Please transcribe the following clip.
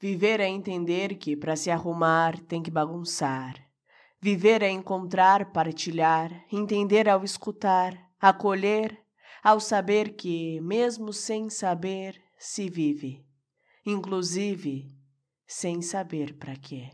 Viver é entender que para se arrumar tem que bagunçar. Viver é encontrar, partilhar, entender ao escutar, acolher, ao saber que, mesmo sem saber, se vive, inclusive sem saber para quê.